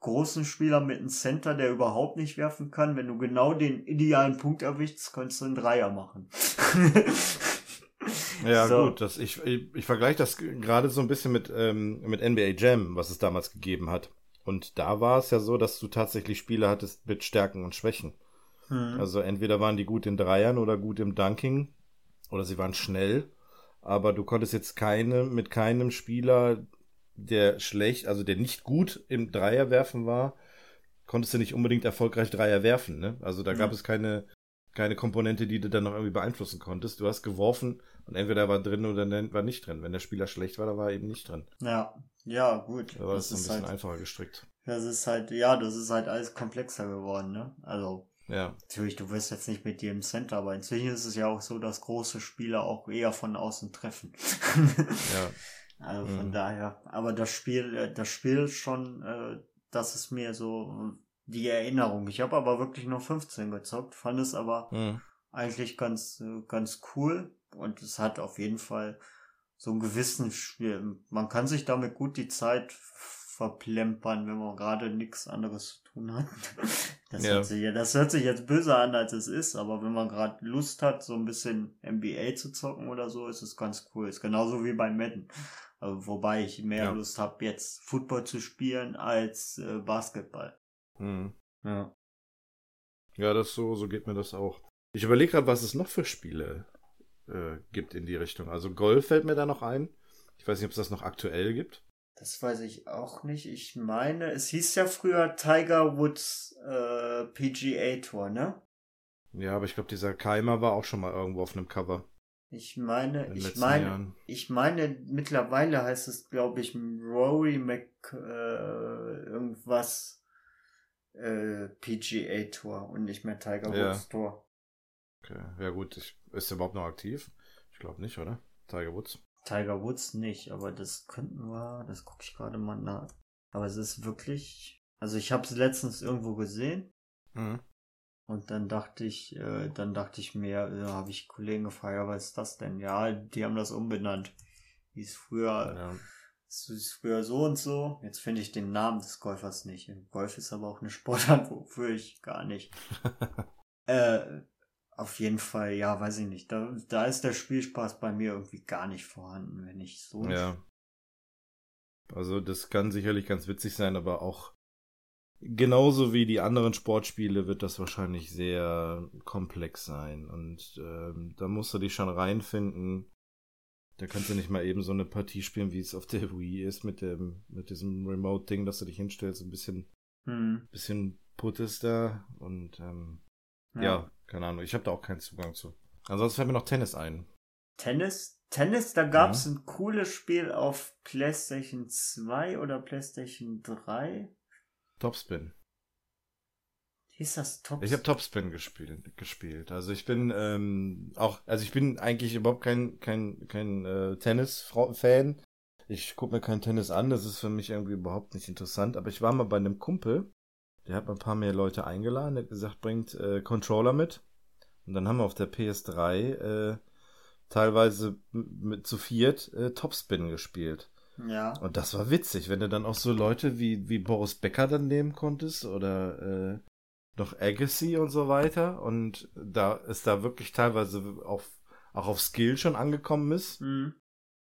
großen Spieler mit einem Center, der überhaupt nicht werfen kann. Wenn du genau den idealen Punkt erwischst, könntest du einen Dreier machen. ja, so. gut, das, ich, ich, ich vergleiche das gerade so ein bisschen mit, ähm, mit NBA Jam, was es damals gegeben hat. Und da war es ja so, dass du tatsächlich Spieler hattest mit Stärken und Schwächen. Hm. Also entweder waren die gut in Dreiern oder gut im Dunking oder sie waren schnell. Aber du konntest jetzt keine, mit keinem Spieler der schlecht, also der nicht gut im Dreierwerfen war, konntest du nicht unbedingt erfolgreich Dreier werfen. Ne? Also da gab es keine, keine Komponente, die du dann noch irgendwie beeinflussen konntest. Du hast geworfen und entweder war drin oder war nicht drin. Wenn der Spieler schlecht war, dann war er eben nicht drin. Ja, ja, gut. Da war es ein bisschen halt, einfacher gestrickt. Das ist halt, ja, das ist halt alles komplexer geworden, ne? Also. Ja. Natürlich, du wirst jetzt nicht mit dir im Center, aber inzwischen ist es ja auch so, dass große Spieler auch eher von außen treffen. ja. Also von mhm. daher, aber das Spiel, äh, das Spiel schon, äh, das ist mir so die Erinnerung. Ich habe aber wirklich nur 15 gezockt, fand es aber mhm. eigentlich ganz, äh, ganz cool und es hat auf jeden Fall so einen gewissen Spiel. Man kann sich damit gut die Zeit verplempern, wenn man gerade nichts anderes zu tun hat. Das, ja. hört sich, das hört sich jetzt böse an, als es ist, aber wenn man gerade Lust hat, so ein bisschen NBA zu zocken oder so, ist es ganz cool. Ist genauso wie bei Madden. Also, wobei ich mehr ja. Lust habe, jetzt Football zu spielen als äh, Basketball. Hm. Ja. Ja, das so, so geht mir das auch. Ich überlege gerade, was es noch für Spiele äh, gibt in die Richtung. Also Golf fällt mir da noch ein. Ich weiß nicht, ob es das noch aktuell gibt. Das weiß ich auch nicht. Ich meine, es hieß ja früher Tiger Woods äh, PGA Tour, ne? Ja, aber ich glaube, dieser Keimer war auch schon mal irgendwo auf einem Cover. Ich meine, ich meine, Jahren. ich meine, mittlerweile heißt es, glaube ich, Rory Mc äh, irgendwas äh, PGA Tour und nicht mehr Tiger Woods ja. Tour. Okay, ja gut, ich, ist er überhaupt noch aktiv? Ich glaube nicht, oder? Tiger Woods. Tiger Woods nicht, aber das könnten wir, das gucke ich gerade mal nach. Aber es ist wirklich, also ich habe es letztens irgendwo gesehen. Mhm. Und dann dachte ich, äh, dann dachte ich mir, äh, habe ich Kollegen gefragt, ja, was ist das denn? Ja, die haben das umbenannt. Hieß früher, ja. ist früher so und so. Jetzt finde ich den Namen des Golfers nicht. Golf ist aber auch eine Sportart, wofür ich gar nicht. äh, auf jeden Fall, ja, weiß ich nicht. Da, da ist der Spielspaß bei mir irgendwie gar nicht vorhanden, wenn ich so. Ja. Also das kann sicherlich ganz witzig sein, aber auch genauso wie die anderen Sportspiele wird das wahrscheinlich sehr komplex sein. Und ähm, da musst du dich schon reinfinden. Da kannst du nicht mal eben so eine Partie spielen, wie es auf der Wii ist, mit dem, mit diesem Remote-Ding, dass du dich hinstellst, ein bisschen, hm. bisschen puttest da und ähm, ja. ja. keine Ahnung. Ich habe da auch keinen Zugang zu. Ansonsten fällt mir noch Tennis ein. Tennis? Tennis, da gab's ja. ein cooles Spiel auf PlayStation 2 oder PlayStation 3. Topspin. Hieß das Topspin? Ich habe Topspin gespielt, gespielt. Also ich bin ähm, auch, also ich bin eigentlich überhaupt kein kein kein äh, Tennis-Fan. Ich gucke mir kein Tennis an, das ist für mich irgendwie überhaupt nicht interessant. Aber ich war mal bei einem Kumpel, der hat ein paar mehr Leute eingeladen, der hat gesagt, bringt äh, Controller mit. Und dann haben wir auf der PS3 äh, teilweise mit zu viert äh, Topspin gespielt. Ja. Und das war witzig, wenn du dann auch so Leute wie, wie Boris Becker dann nehmen konntest oder äh, noch Agassi und so weiter. Und da ist da wirklich teilweise auf, auch auf Skill schon angekommen ist. Mhm.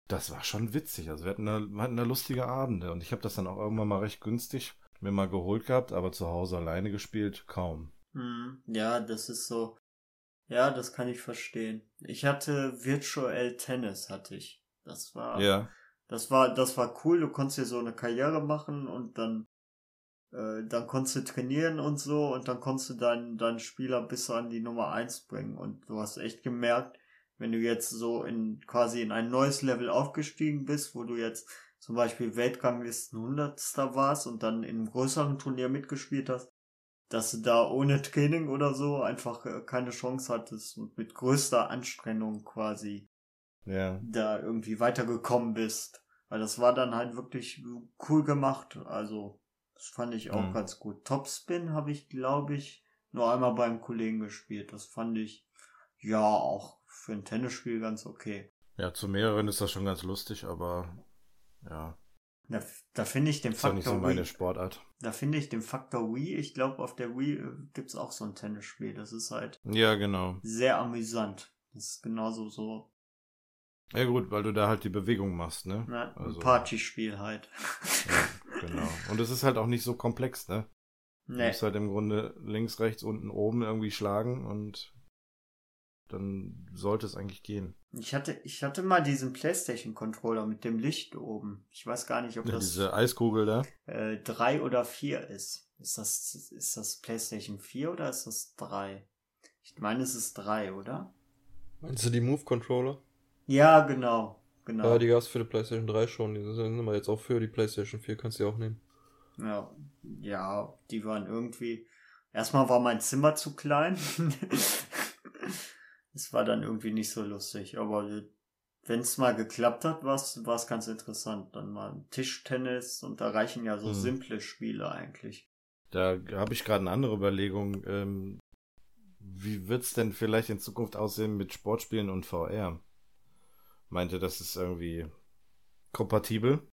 Das war schon witzig. Also wir hatten da, wir hatten da lustige Abende. Und ich habe das dann auch irgendwann mal recht günstig mir mal geholt gehabt, aber zu Hause alleine gespielt kaum. Hm, ja, das ist so. Ja, das kann ich verstehen. Ich hatte Virtual Tennis, hatte ich. Das war. Ja. Das war, das war cool. Du konntest dir so eine Karriere machen und dann, äh, dann konntest du trainieren und so und dann konntest du deinen, deinen Spieler bis an die Nummer eins bringen und du hast echt gemerkt, wenn du jetzt so in quasi in ein neues Level aufgestiegen bist, wo du jetzt zum Beispiel Weltranglisten 100. warst und dann in einem größeren Turnier mitgespielt hast, dass du da ohne Training oder so einfach äh, keine Chance hattest und mit größter Anstrengung quasi ja. da irgendwie weitergekommen bist. Weil das war dann halt wirklich cool gemacht. Also, das fand ich auch mhm. ganz gut. Topspin habe ich, glaube ich, nur einmal beim Kollegen gespielt. Das fand ich ja auch für ein Tennisspiel ganz okay. Ja, zu mehreren ist das schon ganz lustig, aber ja. Da, da finde ich den ist Faktor. Ist nicht so meine Wii, Sportart. Da finde ich den Faktor Wii. Ich glaube, auf der Wii äh, gibt es auch so ein Tennisspiel. Das ist halt. Ja, genau. Sehr amüsant. Das ist genauso so. Ja, gut, weil du da halt die Bewegung machst, ne? Ja, also, ein Partyspiel halt. Ja, genau. Und es ist halt auch nicht so komplex, ne? Nee. Du musst halt im Grunde links, rechts, unten, oben irgendwie schlagen und dann sollte es eigentlich gehen. Ich hatte, ich hatte mal diesen PlayStation-Controller mit dem Licht oben. Ich weiß gar nicht, ob ja, das. Diese Eiskugel da? Äh, drei oder vier ist. Ist das, ist das PlayStation 4 oder ist das drei? Ich meine, es ist drei, oder? Meinst du die Move-Controller? Ja, genau. genau. Ja, die gab's für die PlayStation 3 schon. Die sind immer jetzt auch für die PlayStation 4, kannst du die auch nehmen. Ja, ja, die waren irgendwie. Erstmal war mein Zimmer zu klein. Es war dann irgendwie nicht so lustig, aber wenn es mal geklappt hat, war es ganz interessant. Dann mal Tischtennis und da reichen ja so hm. simple Spiele eigentlich. Da habe ich gerade eine andere Überlegung. Ähm, wie es denn vielleicht in Zukunft aussehen mit Sportspielen und VR? Meinte, das ist irgendwie kompatibel?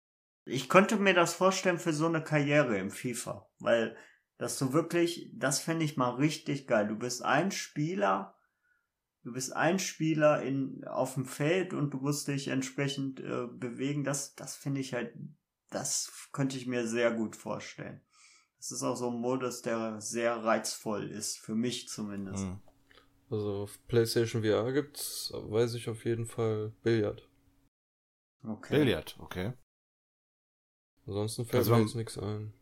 Ich könnte mir das vorstellen für so eine Karriere im FIFA, weil dass du wirklich, das fände ich mal richtig geil. Du bist ein Spieler du bist ein Spieler in, auf dem Feld und du musst dich entsprechend äh, bewegen. Das, das finde ich halt, das könnte ich mir sehr gut vorstellen. Das ist auch so ein Modus, der sehr reizvoll ist, für mich zumindest. Hm. Also auf PlayStation VR gibt's, weiß ich auf jeden Fall, Billard. Okay. Billard, okay. Ansonsten fällt also, mir jetzt nichts ein.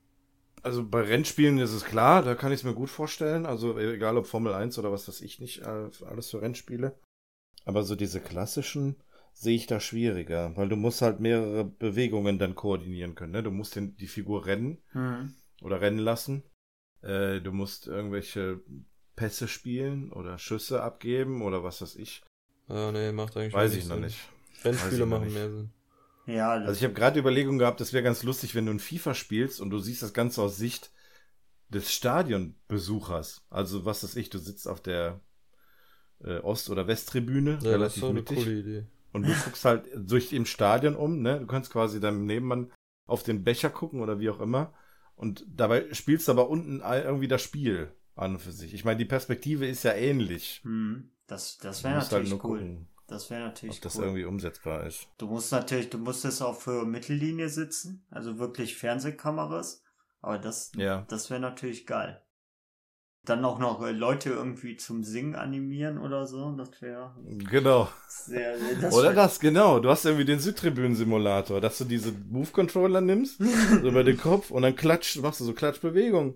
Also bei Rennspielen ist es klar, da kann ich es mir gut vorstellen. Also egal ob Formel 1 oder was weiß ich nicht, äh, alles für Rennspiele. Aber so diese klassischen sehe ich da schwieriger, weil du musst halt mehrere Bewegungen dann koordinieren können. Ne? Du musst den, die Figur rennen mhm. oder rennen lassen. Äh, du musst irgendwelche Pässe spielen oder Schüsse abgeben oder was weiß ich. Ja, nee, macht eigentlich Weiß ich noch Sinn. nicht. Rennspiele machen nicht. mehr Sinn. Ja, also ich habe gerade Überlegungen gehabt, das wäre ganz lustig, wenn du ein FIFA spielst und du siehst das Ganze aus Sicht des Stadionbesuchers. Also was weiß ich, du sitzt auf der äh, Ost- oder Westtribüne, ja, relativ das mittig. Eine coole Idee. Und du guckst halt durch im Stadion um, ne? Du kannst quasi deinem Nebenmann auf den Becher gucken oder wie auch immer. Und dabei spielst du aber unten irgendwie das Spiel an und für sich. Ich meine, die Perspektive ist ja ähnlich. Hm, das das wäre halt natürlich halt cool. Gucken. Das wäre natürlich Ob das cool. irgendwie umsetzbar ist. Du musst natürlich, du musstest auch für Mittellinie sitzen, also wirklich Fernsehkameras. Aber das, ja. das wäre natürlich geil. Dann auch noch äh, Leute irgendwie zum Singen animieren oder so, das wäre. Genau. Sehr, das oder das, genau. Du hast irgendwie den Südtribünen-Simulator, dass du diese Move-Controller nimmst, so über den Kopf und dann klatscht, machst du so Klatschbewegungen.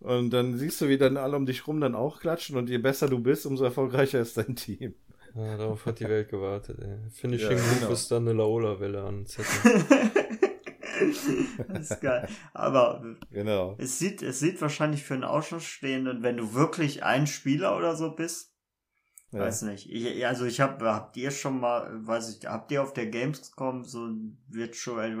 Und dann siehst du, wie dann alle um dich rum dann auch klatschen und je besser du bist, umso erfolgreicher ist dein Team. Ja, darauf hat die Welt gewartet, ey. Finishing ja, Move genau. ist dann eine Laola-Welle an Zettel. das ist geil. Aber genau. es sieht, es sieht wahrscheinlich für einen Außenstehenden, wenn du wirklich ein Spieler oder so bist, ja. weiß nicht. Ich, also ich habe, habt ihr schon mal, weiß ich, habt ihr auf der Gamescom so ein Virtual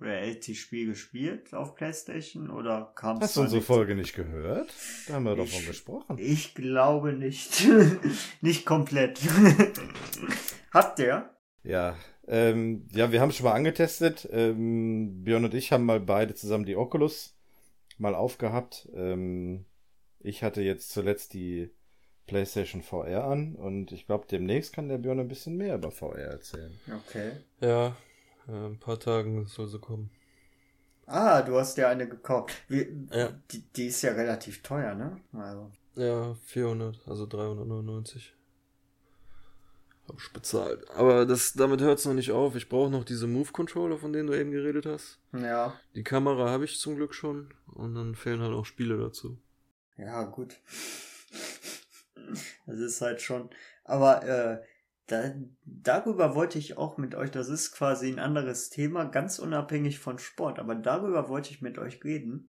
Reality-Spiel gespielt auf PlayStation oder kam es? Hast du unsere Folge nicht gehört? Da haben wir ich, davon gesprochen. Ich glaube nicht. nicht komplett. Habt ihr? Ja, ähm, ja, wir haben es schon mal angetestet. Ähm, Björn und ich haben mal beide zusammen die Oculus mal aufgehabt. Ähm, ich hatte jetzt zuletzt die PlayStation VR an und ich glaube, demnächst kann der Björn ein bisschen mehr über VR erzählen. Okay. Ja, äh, ein paar Tagen soll sie kommen. Ah, du hast dir eine gekauft. Wie, ja. Die, die ist ja relativ teuer, ne? Also. Ja, 400, also 399. Hab ich bezahlt. Aber das, damit hört es noch nicht auf. Ich brauche noch diese Move-Controller, von denen du eben geredet hast. Ja. Die Kamera habe ich zum Glück schon. Und dann fehlen halt auch Spiele dazu. Ja, gut. Das ist halt schon. Aber äh, da, darüber wollte ich auch mit euch, das ist quasi ein anderes Thema, ganz unabhängig von Sport, aber darüber wollte ich mit euch reden.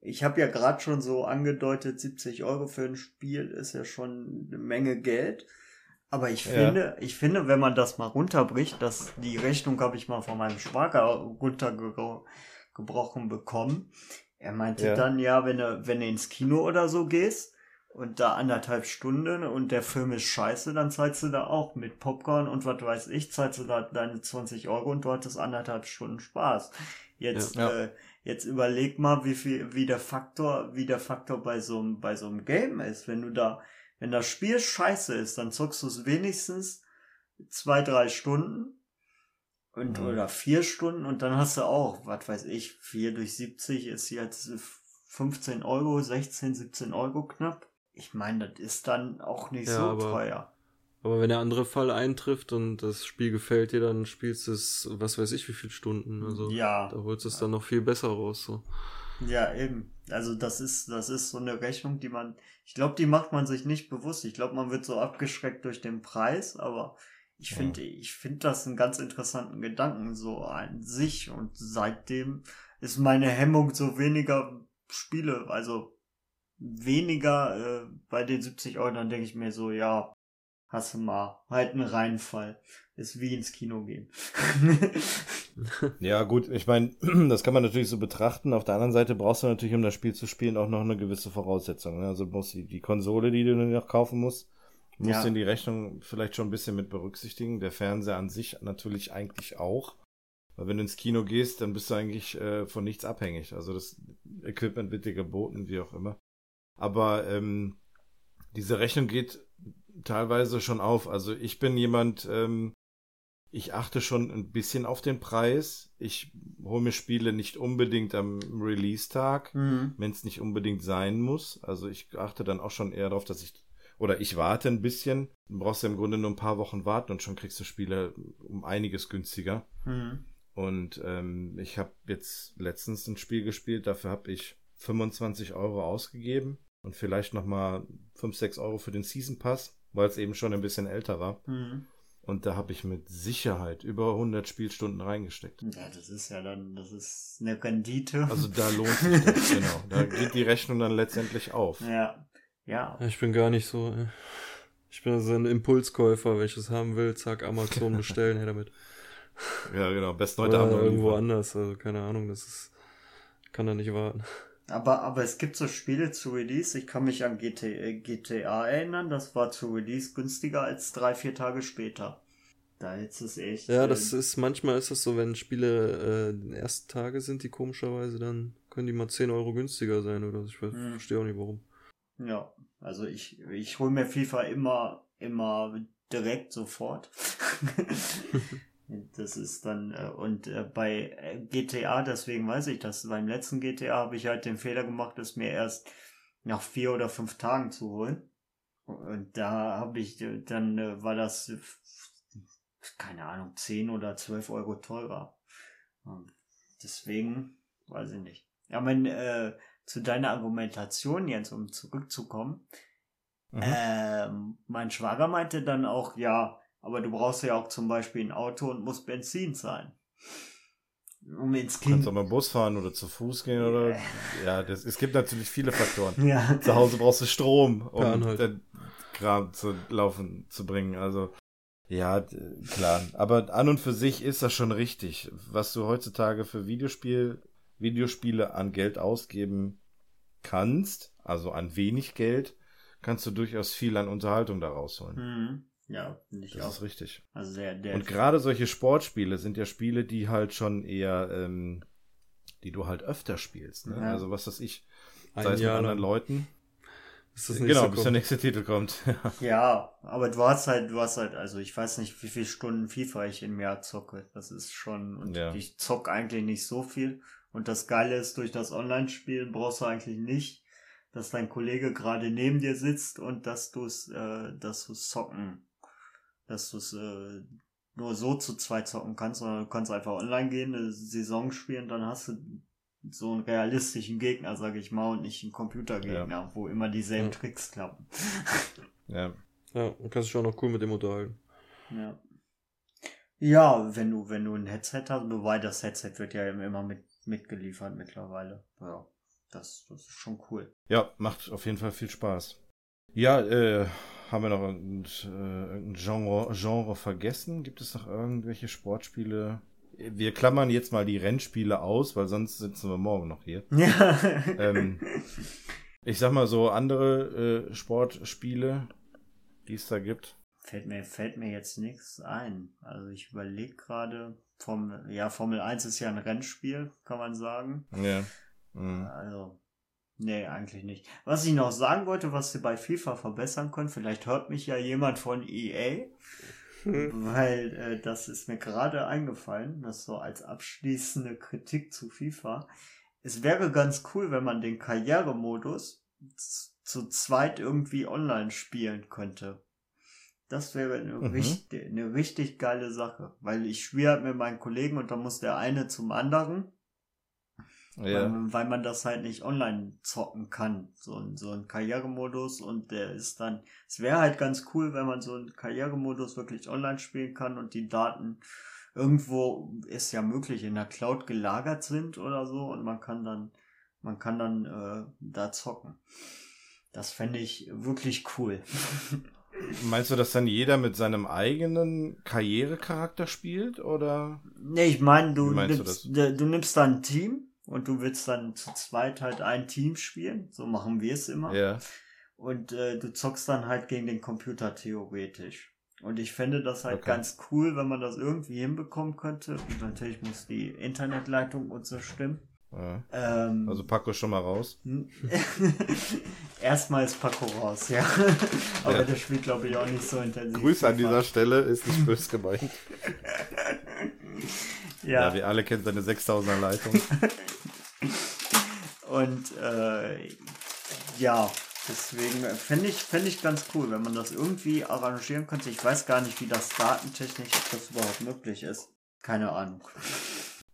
Ich habe ja gerade schon so angedeutet, 70 Euro für ein Spiel ist ja schon eine Menge Geld. Aber ich ja. finde, ich finde, wenn man das mal runterbricht, dass die Rechnung habe ich mal von meinem Schwager runtergebrochen bekommen. Er meinte ja. dann, ja, wenn du, wenn du ins Kino oder so gehst, und da anderthalb Stunden und der Film ist scheiße, dann zahlst du da auch mit Popcorn und was weiß ich, zahlst du da deine 20 Euro und du hattest anderthalb Stunden Spaß. Jetzt, ja, ja. Äh, jetzt überleg mal, wie viel, wie der Faktor, wie der Faktor bei so einem, bei so einem Game ist. Wenn du da, wenn das Spiel scheiße ist, dann zockst du es wenigstens zwei, drei Stunden und, mhm. oder vier Stunden und dann hast du auch, was weiß ich, vier durch 70 ist jetzt 15 Euro, 16, 17 Euro knapp ich meine, das ist dann auch nicht ja, so aber, teuer. Aber wenn der andere Fall eintrifft und das Spiel gefällt dir, dann spielst du es, was weiß ich, wie viele Stunden. Also ja. da holst du es dann noch viel besser raus. So. Ja, eben. Also das ist, das ist so eine Rechnung, die man, ich glaube, die macht man sich nicht bewusst. Ich glaube, man wird so abgeschreckt durch den Preis, aber ich finde, ja. ich finde das einen ganz interessanten Gedanken so an sich und seitdem ist meine Hemmung so weniger Spiele, also weniger äh, bei den 70 Euro, dann denke ich mir so, ja, hast du mal, halt einen Reinfall. Ist wie ins Kino gehen. ja, gut, ich meine, das kann man natürlich so betrachten. Auf der anderen Seite brauchst du natürlich, um das Spiel zu spielen, auch noch eine gewisse Voraussetzung. Ne? Also musst die, die Konsole, die du noch kaufen musst, musst ja. in die Rechnung vielleicht schon ein bisschen mit berücksichtigen. Der Fernseher an sich natürlich eigentlich auch. Weil wenn du ins Kino gehst, dann bist du eigentlich äh, von nichts abhängig. Also das Equipment wird dir geboten, wie auch immer. Aber ähm, diese Rechnung geht teilweise schon auf. Also ich bin jemand, ähm, ich achte schon ein bisschen auf den Preis. Ich hole mir Spiele nicht unbedingt am Release-Tag, mhm. wenn es nicht unbedingt sein muss. Also ich achte dann auch schon eher darauf, dass ich oder ich warte ein bisschen. Du brauchst ja im Grunde nur ein paar Wochen warten und schon kriegst du Spiele um einiges günstiger. Mhm. Und ähm, ich habe jetzt letztens ein Spiel gespielt, dafür habe ich 25 Euro ausgegeben und vielleicht nochmal 5, 6 Euro für den Season Pass, weil es eben schon ein bisschen älter war. Mhm. Und da habe ich mit Sicherheit über 100 Spielstunden reingesteckt. Ja, das ist ja dann, das ist eine Rendite. Also da lohnt sich das, genau. Da geht die Rechnung dann letztendlich auf. ja. Ja. Ich bin gar nicht so. äh, Ich bin so ein Impulskäufer, wenn ich es haben will, zack, Amazon bestellen, her damit. Ja, genau. Besten heute Oder Abend noch irgendwo liefern. anders, also keine Ahnung, das ist. Kann da nicht warten. Aber, aber es gibt so Spiele zu Release, ich kann mich an GT, äh, GTA erinnern, das war zu Release günstiger als drei, vier Tage später. Da jetzt ist echt. Ja, das ist, manchmal ist das so, wenn Spiele äh, die ersten Tage sind, die komischerweise, dann können die mal 10 Euro günstiger sein oder so. Ich Hm. verstehe auch nicht warum. Ja, also ich, ich hole mir FIFA immer, immer direkt sofort. das ist dann, äh, und äh, bei äh, GTA, deswegen weiß ich das, beim letzten GTA habe ich halt den Fehler gemacht, es mir erst nach vier oder fünf Tagen zu holen. Und da habe ich, äh, dann äh, war das, äh, keine Ahnung, 10 oder 12 Euro teurer. Deswegen, weiß ich nicht. Ja, wenn, äh, zu deiner Argumentation jetzt, um zurückzukommen, Mhm. ähm, mein Schwager meinte dann auch, ja, aber du brauchst ja auch zum Beispiel ein Auto und musst Benzin zahlen. Um ins Du Kind. kannst auch mal Bus fahren oder zu Fuß gehen oder. Ja, das, es gibt natürlich viele Faktoren. Ja. Zu Hause brauchst du Strom, um Per Anhalt. den Kram zu laufen zu bringen. Also ja, klar. Aber an und für sich ist das schon richtig. Was du heutzutage für Videospiel, Videospiele an Geld ausgeben kannst, also an wenig Geld, kannst du durchaus viel an Unterhaltung da rausholen. Hm. Ja, ich Das auch. ist richtig. Also der, der Und gerade solche Sportspiele sind ja Spiele, die halt schon eher, ähm, die du halt öfter spielst. Ne? Ja. Also was weiß ich, Ein sei es mit Jahr anderen lang. Leuten. Nicht Genau, bis der nächste Titel kommt. Ja, aber du hast halt, du hast halt, also ich weiß nicht, wie viele Stunden FIFA ich im Jahr zocke. Das ist schon, und Ja. ich zock eigentlich nicht so viel. Und das Geile ist, durch das Online-Spielen brauchst du eigentlich nicht, dass dein Kollege gerade neben dir sitzt und dass du es, äh, dass du zocken, dass du es äh, nur so zu zweit zocken kannst, sondern du kannst einfach online gehen, eine Saison spielen, dann hast du so einen realistischen Gegner, sag ich mal, und nicht einen Computergegner, wo immer dieselben Ja. Tricks klappen. ja. Ja, dann kannst du dich auch noch cool mit dem unterhalten. Ja. Ja, wenn du, wenn du ein Headset hast, wobei das Headset wird ja immer mit, mitgeliefert mittlerweile. Ja, das, das ist schon cool. ja, macht auf jeden Fall viel Spaß. Ja, äh, haben wir noch irgendein, äh, irgendein Genre, Genre vergessen? Gibt es noch irgendwelche Sportspiele? Wir klammern jetzt mal die Rennspiele aus, weil sonst sitzen wir morgen noch hier. Ja. Ähm, Ich sag mal so andere äh, Sportspiele, die es da gibt. fällt mir, fällt mir jetzt nichts ein. Also ich überlege gerade, Formel, ja, Formel 1 ist ja ein Rennspiel, kann man sagen. Ja. Mhm. Also, nee, eigentlich nicht. Was ich noch sagen wollte, was sie bei FIFA verbessern können, vielleicht hört mich ja jemand von EA, weil äh, das ist mir gerade eingefallen, das so als abschließende Kritik zu FIFA. Es wäre ganz cool, wenn man den Karrieremodus zu zweit irgendwie online spielen könnte. Das wäre eine, Mhm. richtig, eine richtig geile Sache, weil ich spiele halt mit meinen Kollegen und dann muss der eine zum anderen Ja. weil, weil man das halt nicht online zocken kann. So, ein- so ein Karrieremodus und der ist dann, es wäre halt ganz cool, wenn man so einen Karrieremodus wirklich online spielen kann und die Daten irgendwo ist ja möglich in der Cloud gelagert sind oder so und man kann dann, man kann dann äh, da zocken. Das fände ich wirklich cool. Meinst du, dass dann jeder mit seinem eigenen Karrierecharakter spielt? Oder? Nee, ich meine, du nimmst, du, du nimmst dann ein Team und du willst dann zu zweit halt ein Team spielen. So machen wir es immer. Ja. Und äh, du zockst dann halt gegen den Computer theoretisch. Und ich fände das halt Okay. ganz cool, wenn man das irgendwie hinbekommen könnte. Und natürlich muss die Internetleitung und so stimmen. ja. Ähm, Also Paco schon mal raus. hm. Erstmal ist Paco raus, ja. Aber Ja. der spielt, glaube ich, auch nicht so intensiv. Grüße an dieser Stelle, ist nicht böse gemeint. Ja, Ja, wir alle kennen seine 6000er Leitung. Und äh, ja, deswegen fände ich, fänd ich ganz cool, wenn man das irgendwie arrangieren könnte. Ich weiß gar nicht, wie das datentechnisch, ob das überhaupt möglich ist. Keine Ahnung.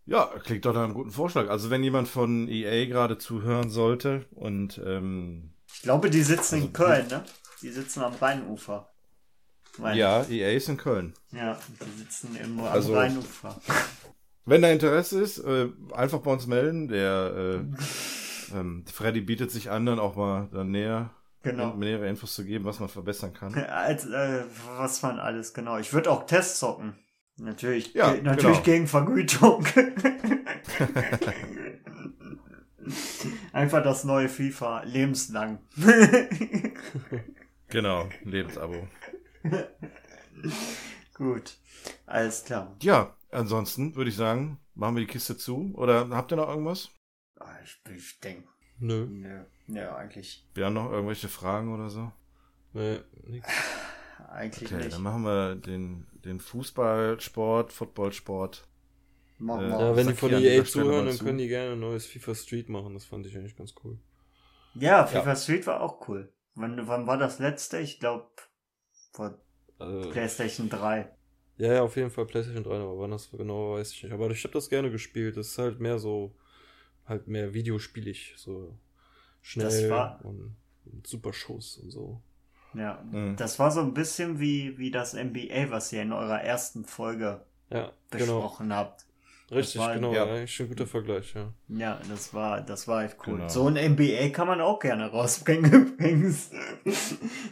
Ja, klingt doch nach einem guten Vorschlag. Also wenn jemand von EA gerade zuhören sollte und ähm, Ich glaube, die sitzen Also, in Köln, ne? Die sitzen am Rheinufer. Meine ja, EA ist in Köln. Ja, die sitzen im am Also- Rheinufer. Wenn da Interesse ist, äh, einfach bei uns melden. Der äh, ähm, Freddy bietet sich an, dann auch mal dann näher Genau. nähere Infos zu geben, was man verbessern kann. Als, äh, was man alles, genau. Ich würde auch Tests zocken. Natürlich, Ja, ge- natürlich genau. gegen Vergütung. Einfach das neue FIFA, lebenslang. Genau, Lebensabo. Gut, alles klar. Ja, ansonsten würde ich sagen, machen wir die Kiste zu. Oder habt ihr noch irgendwas? Ich, ich denke, Nö. ne, ne, eigentlich, Wir haben noch irgendwelche Fragen oder so? Nee, nix. eigentlich Okay, nicht. dann machen wir den, den Fußballsport, Footballsport. Machen äh, wir. Ja, wenn die von EA zuhören, dann zu. können die gerne ein neues FIFA Street machen. Das fand ich eigentlich ganz cool. Ja, FIFA Street war auch cool. Wann, wann war das letzte? Ich glaube, vor Also, PlayStation 3. ja, ja, auf jeden Fall PlayStation 3, aber wann das genau weiß ich nicht. Aber ich habe das gerne gespielt. Das ist halt mehr so, halt mehr videospielig. So schnell Das war- und, und super Schuss und so. Ja, Mhm. das war so ein bisschen wie, wie das NBA, was ihr in eurer ersten Folge Ja, genau. besprochen habt. Richtig, war- genau. ja. Ja. Eigentlich ein guter Vergleich, ja. Ja, das war, das war echt cool. Genau. So ein NBA kann man auch gerne rausbringen übrigens.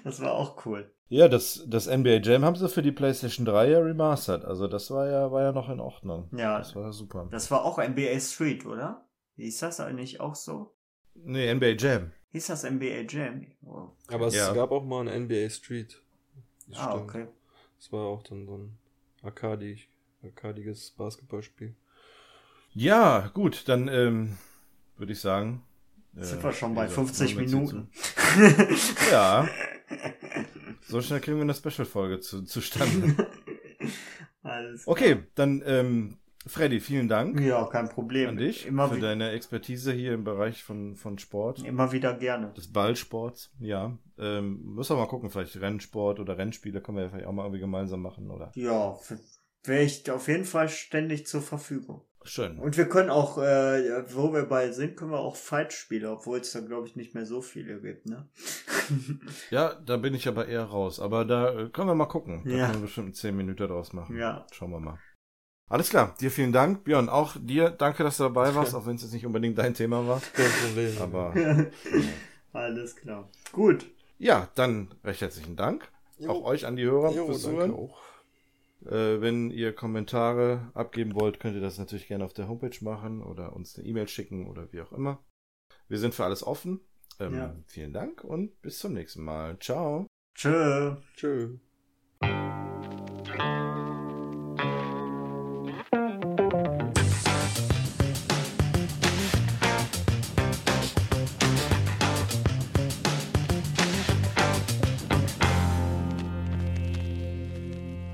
Das war auch cool. Ja, das, das NBA Jam haben sie für die PlayStation 3 ja remastered. Also das war ja, war ja noch in Ordnung. Ja. Das war super. Das war auch NBA Street, oder? Hieß das eigentlich auch so? Nee, NBA Jam. Hieß das NBA Jam? Oh. Aber es Ja. gab auch mal ein NBA Street. Das Ah, stimmt. okay. Das war auch dann so ein arkadi, arkadiges Basketballspiel. Ja, gut, dann ähm, würde ich sagen. äh, Sind wir schon bei wie gesagt, 50 machen wir jetzt Minuten. Ja, so schnell kriegen wir eine Special-Folge zu, zustande. Alles Okay, dann ähm, Freddy, vielen Dank Ja, kein Problem. an dich Immer, für deine Expertise hier im Bereich von, von Sport. immer wieder gerne. des Ballsports, ja. Ähm, müssen wir mal gucken, vielleicht Rennsport oder Rennspiele können wir ja vielleicht auch mal irgendwie gemeinsam machen, oder? Ja, wäre ich auf jeden Fall ständig zur Verfügung. Schön. Und wir können auch, äh, wo wir bei sind, können wir auch Fight-Spiele, obwohl es da glaube ich nicht mehr so viele gibt, ne? Ja, da bin ich aber eher raus. Aber da äh, können wir mal gucken. Da Ja. können wir bestimmt 10 Minuten draus machen. Ja. Schauen wir mal. Alles klar, dir vielen Dank. Björn, auch dir danke, dass du dabei warst, auch wenn es jetzt nicht unbedingt dein Thema war. Kein Problem. Aber Alles klar. Gut. ja, dann recht herzlichen Dank. Jo. Auch euch an die Hörer Jo, fürs Zuhören. auch. Äh, wenn ihr Kommentare abgeben wollt, könnt ihr das natürlich gerne auf der Homepage machen oder uns eine E-Mail schicken oder wie auch immer. Wir sind für alles offen. Ähm, Ja. Vielen Dank und bis zum nächsten Mal. Ciao. Tschö. Tschö.